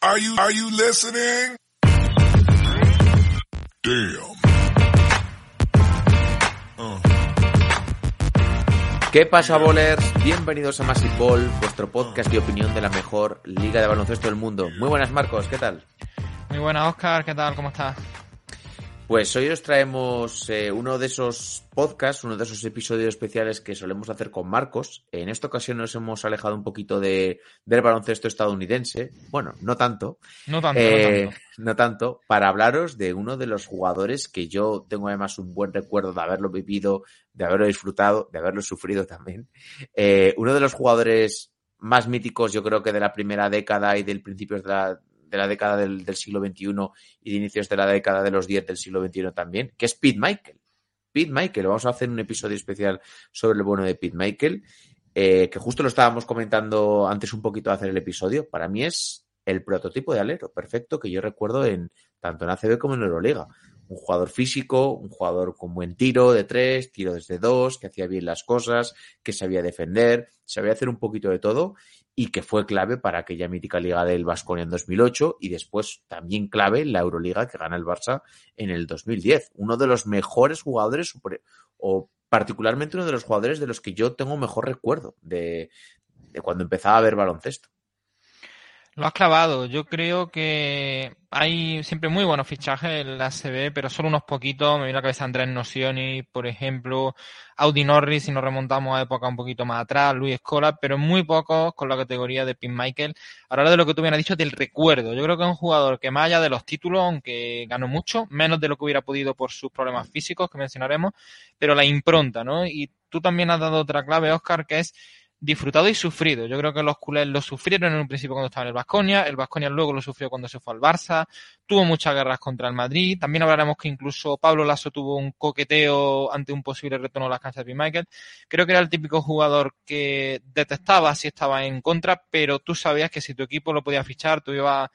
Are you, are you listening? Damn. ¿Qué pasa, bowlers? Bienvenidos a Massive Ball, vuestro podcast de opinión de la mejor liga de baloncesto del mundo. Muy buenas, Marcos, ¿qué tal? Muy buenas, Oscar, ¿qué tal? ¿Cómo estás? Pues hoy os traemos eh, uno de esos podcasts, uno de esos episodios especiales que solemos hacer con Marcos. En esta ocasión nos hemos alejado un poquito de, del baloncesto estadounidense. Bueno, no tanto. No tanto, Eh, no tanto. no tanto, para hablaros de uno de los jugadores que yo tengo además un buen recuerdo de haberlo vivido, de haberlo disfrutado, de haberlo sufrido también. Eh, uno de los jugadores más míticos, yo creo que de la primera década y del principio de la, de la década del, del siglo XXI y de inicios de la década de los 10 del siglo XXI también, que es Pete Michael. Pete Michael, vamos a hacer un episodio especial sobre el bueno de Pete Michael, eh, que justo lo estábamos comentando antes un poquito de hacer el episodio. Para mí es el prototipo de alero perfecto que yo recuerdo en tanto en ACB como en Euroliga. Un jugador físico, un jugador con buen tiro de tres, tiro desde dos, que hacía bien las cosas, que sabía defender, sabía hacer un poquito de todo y que fue clave para aquella mítica liga del Vasconia en 2008 y después también clave la Euroliga que gana el Barça en el 2010. Uno de los mejores jugadores o particularmente uno de los jugadores de los que yo tengo mejor recuerdo de, de cuando empezaba a ver baloncesto. Lo has clavado. Yo creo que hay siempre muy buenos fichajes en la CB, pero solo unos poquitos. Me viene a la cabeza Andrés Nocioni, por ejemplo, Audi Norris, si nos remontamos a época un poquito más atrás, Luis Escola, pero muy pocos con la categoría de Pin Michael. Ahora de lo que tú me has dicho del recuerdo. Yo creo que es un jugador que más allá de los títulos, aunque ganó mucho, menos de lo que hubiera podido por sus problemas físicos que mencionaremos, pero la impronta, ¿no? Y tú también has dado otra clave, Oscar, que es disfrutado y sufrido. Yo creo que los culés lo sufrieron en un principio cuando estaba en el Vasconia, el Vasconia luego lo sufrió cuando se fue al Barça, tuvo muchas guerras contra el Madrid, también hablaremos que incluso Pablo Lasso tuvo un coqueteo ante un posible retorno a las canchas de Michael. Creo que era el típico jugador que detestaba si estaba en contra, pero tú sabías que si tu equipo lo podía fichar, tú ibas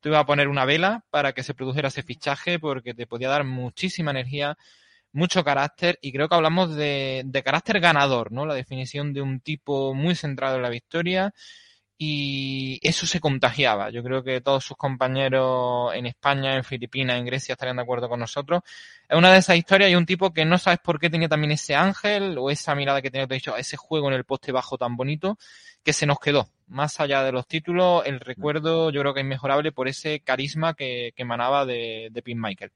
tú ibas a poner una vela para que se produjera ese fichaje porque te podía dar muchísima energía, mucho carácter y creo que hablamos de, de carácter ganador, ¿no? La definición de un tipo muy centrado en la victoria y eso se contagiaba. Yo creo que todos sus compañeros en España, en Filipinas, en Grecia estarían de acuerdo con nosotros. Es una de esas historias y un tipo que no sabes por qué tenía también ese ángel o esa mirada que tenía, te he dicho, ese juego en el poste bajo tan bonito que se nos quedó. Más allá de los títulos, el recuerdo yo creo que es inmejorable por ese carisma que, que emanaba de, de Pete Michael.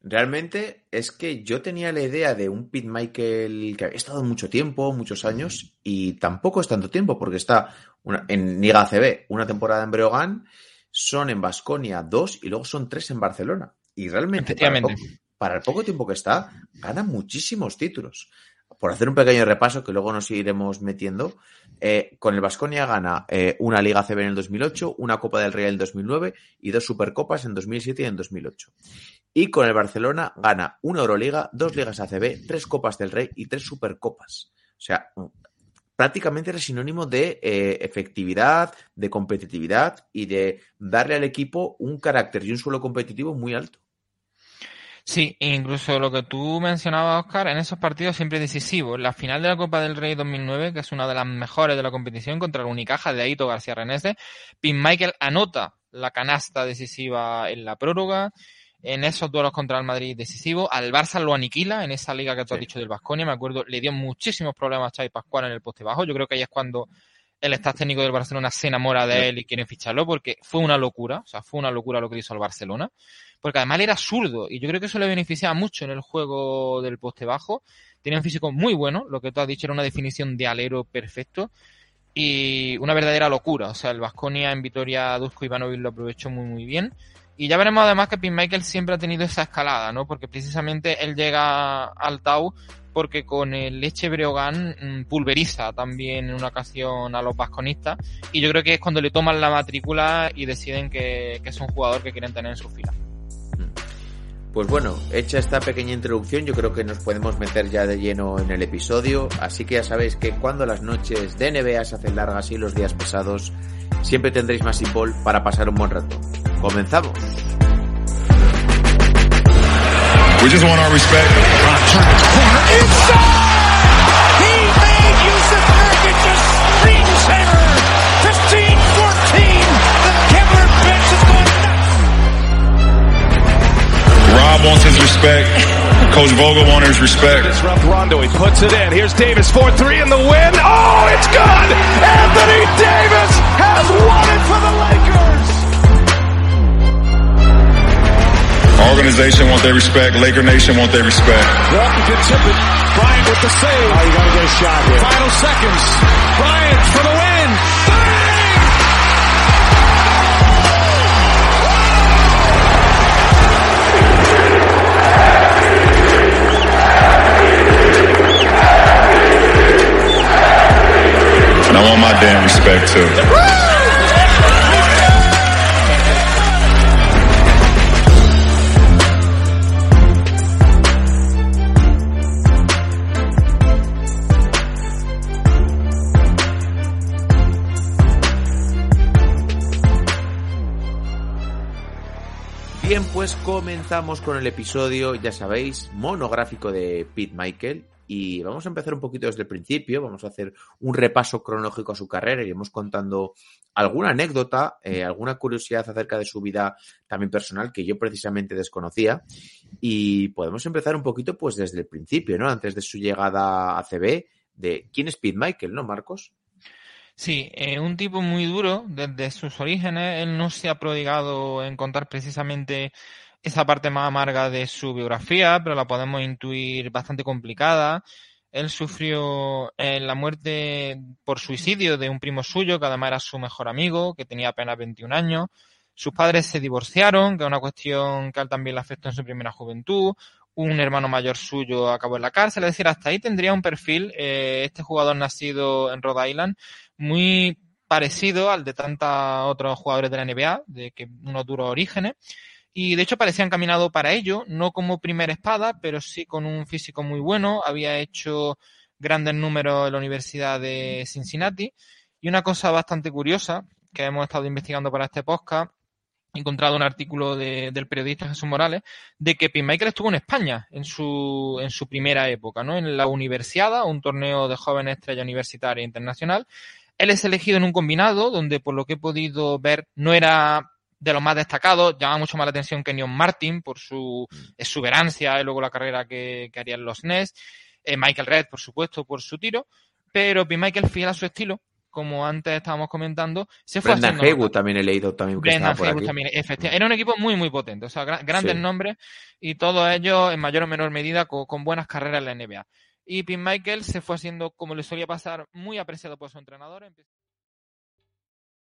Realmente es que yo tenía la idea de un Pete Michael que había estado mucho tiempo, muchos años, y tampoco es tanto tiempo, porque está una- en Liga ACB una temporada en Breogán, son en Basconia dos y luego son tres en Barcelona. Y realmente, para el, Efectivamente. poco, para el poco tiempo que está, gana muchísimos títulos. Por hacer un pequeño repaso, que luego nos iremos metiendo, eh, con el Basconia gana eh, una Liga ACB en el 2008, una Copa del Rey en el 2009 y dos Supercopas en 2007 y en 2008. Y con el Barcelona gana una Euroliga, dos Ligas ACB, tres Copas del Rey y tres Supercopas. O sea, prácticamente era sinónimo de eh, efectividad, de competitividad y de darle al equipo un carácter y un suelo competitivo muy alto. Sí, incluso lo que tú mencionabas, Oscar, en esos partidos siempre decisivos. En la final de la Copa del Rey 2009, que es una de las mejores de la competición contra el Unicaja de Aito García Renese, Pin Michael anota la canasta decisiva en la prórroga. En esos duelos contra el Madrid decisivo, al Barça lo aniquila en esa liga que tú has dicho del Vasconia. Me acuerdo, le dio muchísimos problemas a Xavi Pascual en el poste bajo. Yo creo que ahí es cuando el staff técnico del Barcelona se enamora de él y quiere ficharlo porque fue una locura. O sea, fue una locura lo que hizo el Barcelona porque además era zurdo y yo creo que eso le beneficiaba mucho en el juego del poste bajo. Tenía un físico muy bueno, lo que tú has dicho era una definición de alero perfecto y una verdadera locura. O sea, el Vasconia en Vitoria Dusko Ivanovic lo aprovechó muy muy bien. Y ya veremos además que Pete Michael siempre ha tenido esa escalada, ¿no? Porque precisamente él llega al Tau porque con el Leche Breogán mm, pulveriza también en una ocasión a los vasconistas y yo creo que es cuando le toman la matrícula y deciden que, que es un jugador que quieren tener en su fila. Pues bueno, hecha esta pequeña introducción, yo creo que nos podemos meter ya de lleno en el episodio. Así que ya sabéis que cuando las noches de NBA se hacen largas y los días pesados, siempre tendréis más Ball para pasar un buen rato. ¡Comenzamos! We just want our respect. Wants his respect. Coach Vogel wants his respect. Disrupt Rondo. He puts it in. Here's Davis 4-3 in the win. Oh, it's good. Anthony Davis has won it for the Lakers. Our organization wants their respect. Laker Nation wants their respect. Walker can tip it. Bryant with the save. Oh, you gotta get a shot here. Final seconds. Bryant for the win. Bien, pues comenzamos con el episodio, ya sabéis, monográfico de Pete Michael. Y vamos a empezar un poquito desde el principio. Vamos a hacer un repaso cronológico a su carrera. Iremos contando alguna anécdota, eh, alguna curiosidad acerca de su vida también personal que yo precisamente desconocía. Y podemos empezar un poquito pues desde el principio, ¿no? Antes de su llegada a CB, de quién es Pete Michael, ¿no, Marcos? Sí, eh, un tipo muy duro desde sus orígenes. Él no se ha prodigado en contar precisamente esa parte más amarga de su biografía, pero la podemos intuir bastante complicada. Él sufrió eh, la muerte por suicidio de un primo suyo, que además era su mejor amigo, que tenía apenas 21 años. Sus padres se divorciaron, que es una cuestión que a él también le afectó en su primera juventud. Un hermano mayor suyo acabó en la cárcel. Es decir, hasta ahí tendría un perfil, eh, este jugador nacido en Rhode Island, muy parecido al de tantos otros jugadores de la NBA, de que unos duros orígenes. Y de hecho parecía encaminado para ello, no como primera espada, pero sí con un físico muy bueno. Había hecho grandes números en la Universidad de Cincinnati. Y una cosa bastante curiosa que hemos estado investigando para este podcast, he encontrado un artículo de, del periodista Jesús Morales, de que Michael estuvo en España en su, en su primera época, ¿no? En la Universiada, un torneo de jóvenes estrella universitaria internacional. Él es elegido en un combinado, donde por lo que he podido ver no era de los más destacados, llama mucho más la atención que Neon Martin por su exuberancia y luego la carrera que, que harían los Nets, eh, Michael Red, por supuesto, por su tiro, pero Pete Michael, fiel a su estilo, como antes estábamos comentando, se fue Brendan Haywood también he leído también que Brendan por aquí. también, efectivamente. Era un equipo muy, muy potente, o sea, gra- grandes Sí. nombres y todos ellos en mayor o menor medida co- con, buenas carreras en la NBA. Y Pete Michael se fue haciendo, como le solía pasar, muy apreciado por su entrenador.